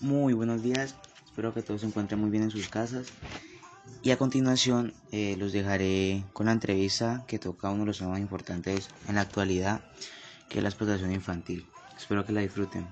Muy buenos días, espero que todos se encuentren muy bien en sus casas. Y a continuación eh, los dejaré con la entrevista que toca uno de los temas importantes en la actualidad, que es la explotación infantil. Espero que la disfruten.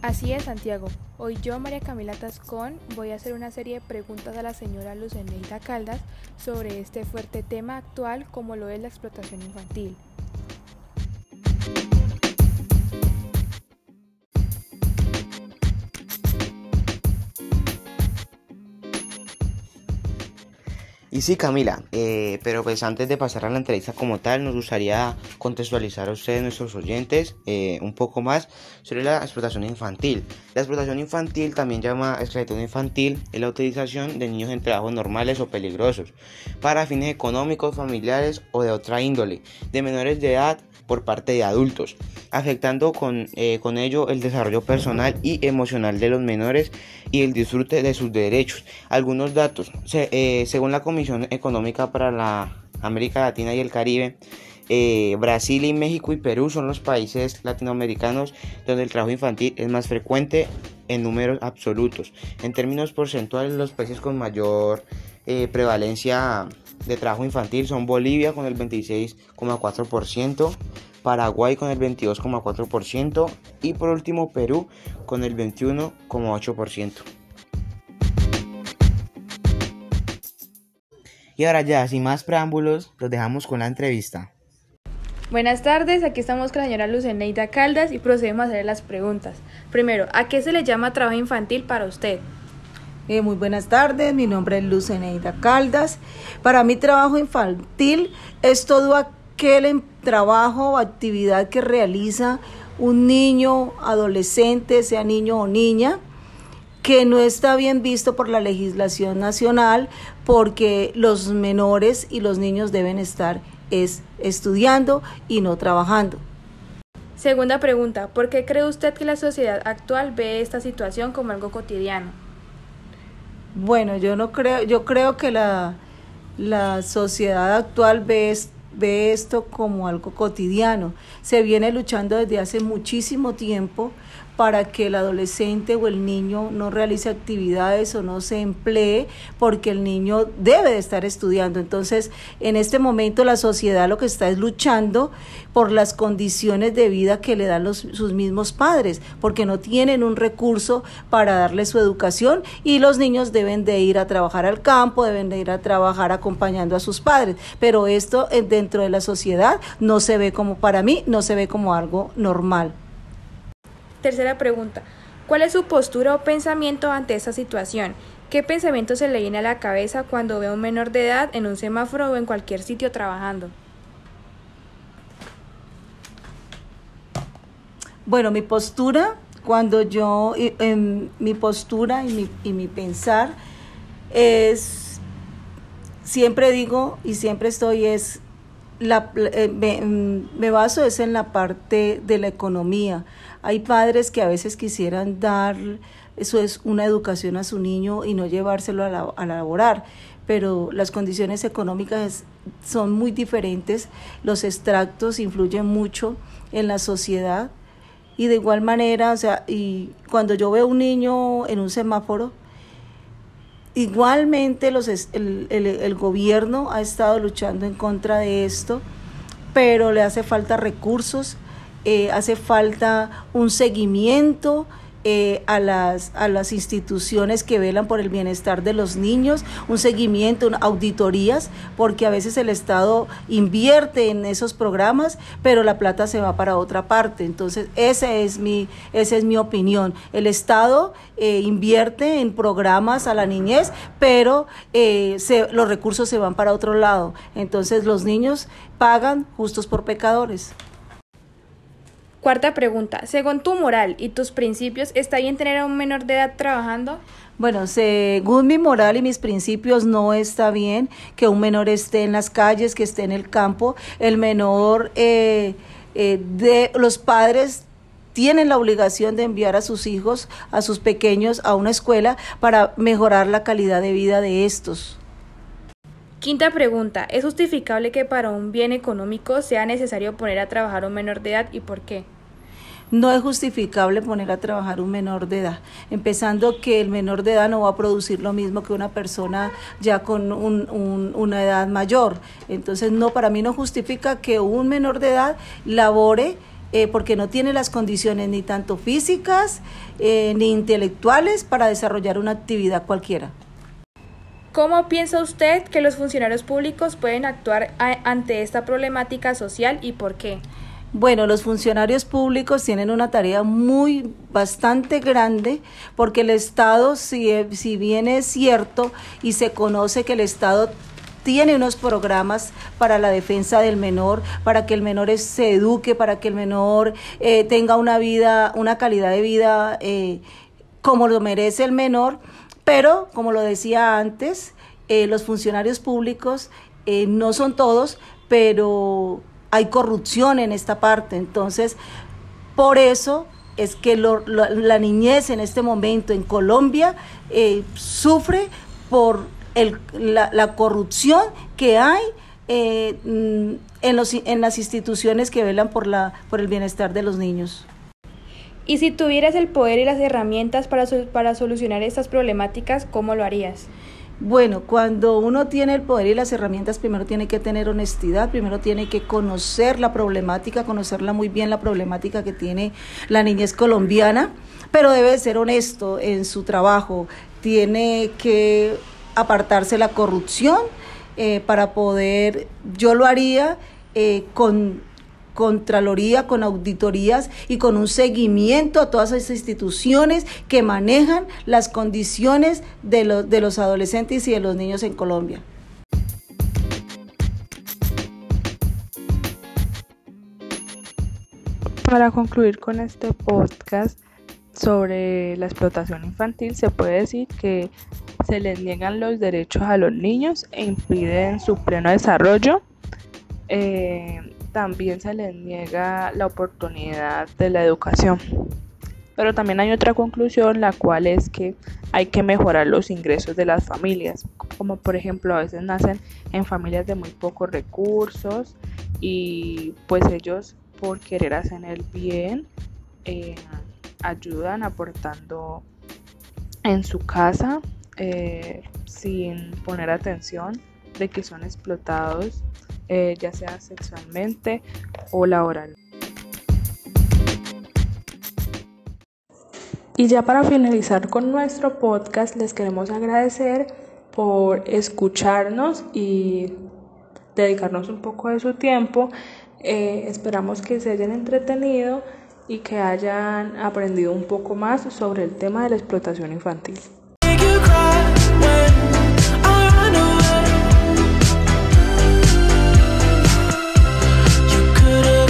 Así es, Santiago. Hoy yo, María Camila Tascón, voy a hacer una serie de preguntas a la señora Luceneida Caldas sobre este fuerte tema actual como lo es la explotación infantil. Y sí, Camila, eh, pero pues antes de pasar a la entrevista como tal, nos gustaría contextualizar a ustedes, nuestros oyentes, eh, un poco más sobre la explotación infantil. La explotación infantil, también llama esclavitud infantil, es la utilización de niños en trabajos normales o peligrosos, para fines económicos, familiares o de otra índole, de menores de edad por parte de adultos, afectando con, eh, con ello el desarrollo personal y emocional de los menores y el disfrute de sus derechos. Algunos datos, eh, según la Comisión Económica para la América Latina y el Caribe, eh, Brasil y México y Perú son los países latinoamericanos donde el trabajo infantil es más frecuente en números absolutos. En términos porcentuales, los países con mayor prevalencia de trabajo infantil son Bolivia con el 26,4%, Paraguay con el 22,4% y por último Perú con el 21,8%. Y ahora ya, sin más preámbulos, los dejamos con la entrevista. Buenas tardes, aquí estamos con la señora Luceneida Caldas y procedemos a hacer las preguntas. Primero, ¿a qué se le llama trabajo infantil para usted? Eh, muy buenas tardes, mi nombre es Luceneida Caldas. Para mí trabajo infantil es todo aquel em, trabajo o actividad que realiza un niño, adolescente, sea niño o niña, que no está bien visto por la legislación nacional porque los menores y los niños deben estar es, estudiando y no trabajando. Segunda pregunta, ¿por qué cree usted que la sociedad actual ve esta situación como algo cotidiano? Bueno, yo no creo, yo creo que la, la sociedad actual ve, ve esto como algo cotidiano. Se viene luchando desde hace muchísimo tiempo para que el adolescente o el niño no realice actividades o no se emplee porque el niño debe de estar estudiando. Entonces, en este momento la sociedad lo que está es luchando por las condiciones de vida que le dan los, sus mismos padres, porque no tienen un recurso para darle su educación y los niños deben de ir a trabajar al campo, deben de ir a trabajar acompañando a sus padres. Pero esto eh, dentro de la sociedad no se ve como, para mí, no se ve como algo normal. Tercera pregunta. ¿Cuál es su postura o pensamiento ante esta situación? ¿Qué pensamiento se le viene a la cabeza cuando ve a un menor de edad en un semáforo o en cualquier sitio trabajando? Bueno, mi postura, cuando yo, en mi postura y mi pensar es, siempre digo y siempre estoy es la, eh, mm, me, baso es en la parte de la economía. Hay padres que a veces quisieran dar, eso es una educación a su niño y no llevárselo a, la, a laborar, pero las condiciones económicas son muy diferentes, los extractos influyen mucho en la sociedad y de igual manera, o sea, y cuando yo veo un niño en un semáforo, Igualmente los, el, el, gobierno ha estado luchando en contra de esto, pero le hace falta recursos, eh, hace falta un seguimiento eh, a, las, a las instituciones que velan por el bienestar de los niños, un seguimiento, auditorías, porque a veces el Estado invierte en esos programas, pero la plata se va para otra parte. Entonces, esa es mi, esa es mi opinión. El Estado eh, invierte en programas a la niñez, pero eh, los recursos se van para otro lado. Entonces, los niños pagan justos por pecadores. Cuarta pregunta, según tu moral y tus principios, ¿está bien tener a un menor de edad trabajando? Bueno, según mi moral y mis principios, no está bien que un menor esté en las calles, que esté en el campo. El menor eh, eh, de los padres tienen la obligación de enviar a sus hijos, a sus pequeños, a una escuela para mejorar la calidad de vida de estos. Quinta pregunta, ¿es justificable que para un bien económico sea necesario poner a trabajar un menor de edad y por qué? No es justificable poner a trabajar un menor de edad, empezando que el menor de edad no va a producir lo mismo que una persona ya con una edad mayor. Entonces, no, para mí no justifica que un menor de edad labore eh, porque no tiene las condiciones ni tanto físicas eh, ni intelectuales para desarrollar una actividad cualquiera. ¿Cómo piensa usted que los funcionarios públicos pueden actuar ante esta problemática social y por qué? Bueno, los funcionarios públicos tienen una tarea muy bastante grande porque el Estado, si, si bien es cierto y se conoce que el Estado tiene unos programas para la defensa del menor, para que el menor se eduque, para que el menor eh, tenga una vida, una calidad de vida eh, como lo merece el menor, pero como lo decía antes, eh, los funcionarios públicos no son todos, pero hay corrupción en esta parte. Entonces, por eso es que la, niñez en este momento en Colombia sufre por la, corrupción que hay eh, mm, en, los, en las instituciones que velan por, la, por el bienestar de los niños. Y si tuvieras el poder y las herramientas para, para solucionar estas problemáticas, ¿cómo lo harías? Bueno, cuando uno tiene el poder y las herramientas, primero tiene que tener honestidad, primero tiene que conocer la problemática, conocerla muy bien, la problemática que tiene la niñez colombiana, pero debe ser honesto en su trabajo, tiene que apartarse la corrupción eh, para poder, yo lo haría eh, con Contraloría, con auditorías y con un seguimiento a todas esas instituciones que manejan las condiciones de, los de los adolescentes y de los niños en Colombia. Para concluir con este podcast sobre la explotación infantil, se puede decir que se les niegan los derechos a los niños e impiden su pleno desarrollo. Eh, también se les niega la oportunidad de la educación. Pero también hay otra conclusión, la cual es que hay que mejorar los ingresos de las familias, como por ejemplo a veces nacen en familias de muy pocos recursos y pues ellos por querer hacer el bien eh, ayudan aportando en su casa eh, sin poner atención de que son explotados eh, ya sea sexualmente o laboral. Y ya para finalizar con nuestro podcast, les queremos agradecer por escucharnos y dedicarnos un poco de su tiempo. Eh, esperamos que se hayan entretenido y que hayan aprendido un poco más sobre el tema de la explotación infantil.